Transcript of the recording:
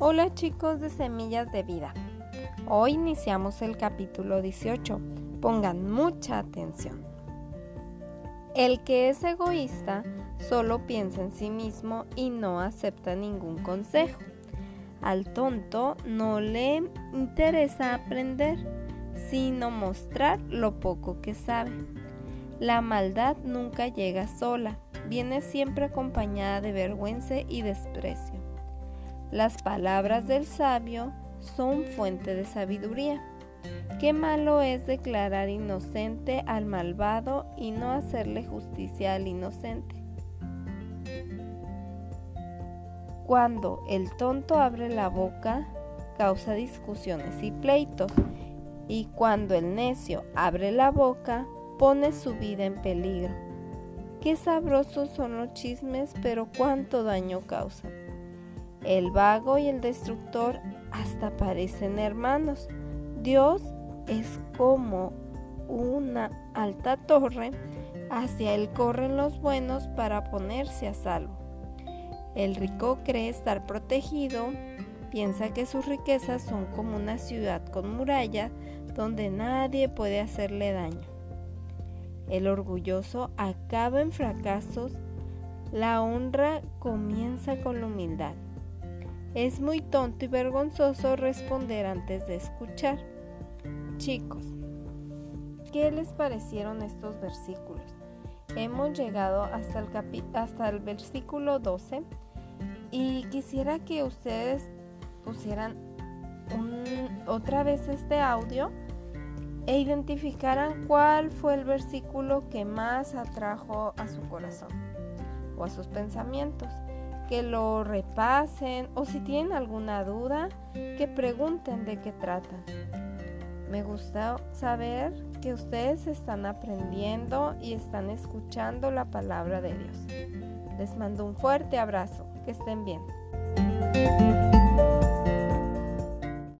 Hola chicos de Semillas de Vida. Hoy iniciamos el capítulo 18. Pongan mucha atención. El que es egoísta solo piensa en sí mismo y no acepta ningún consejo. Al tonto no le interesa aprender, sino mostrar lo poco que sabe. La maldad nunca llega sola, viene siempre acompañada de vergüenza y desprecio. Las palabras del sabio son fuente de sabiduría. Qué malo es declarar inocente al malvado y no hacerle justicia al inocente. Cuando el tonto abre la boca, causa discusiones y pleitos, y cuando el necio abre la boca, pone su vida en peligro. Qué sabrosos son los chismes, pero cuánto daño causan. El vago y el destructor hasta parecen hermanos. Dios es como una alta torre, hacia él corren los buenos para ponerse a salvo. El rico cree estar protegido, piensa que sus riquezas son como una ciudad con muralla donde nadie puede hacerle daño. El orgulloso acaba en fracasos, la honra comienza con la humildad. Es muy tonto y vergonzoso responder antes de escuchar. Chicos, ¿qué les parecieron estos versículos? Hemos llegado hasta el, hasta el versículo 12 y quisiera que ustedes pusieran otra vez este audio e identificaran cuál fue el versículo que más atrajo a su corazón o a sus pensamientos que lo repasen o si tienen alguna duda, que pregunten de qué tratan. Me gusta saber que ustedes están aprendiendo y están escuchando la palabra de Dios. Les mando un fuerte abrazo. Que estén bien.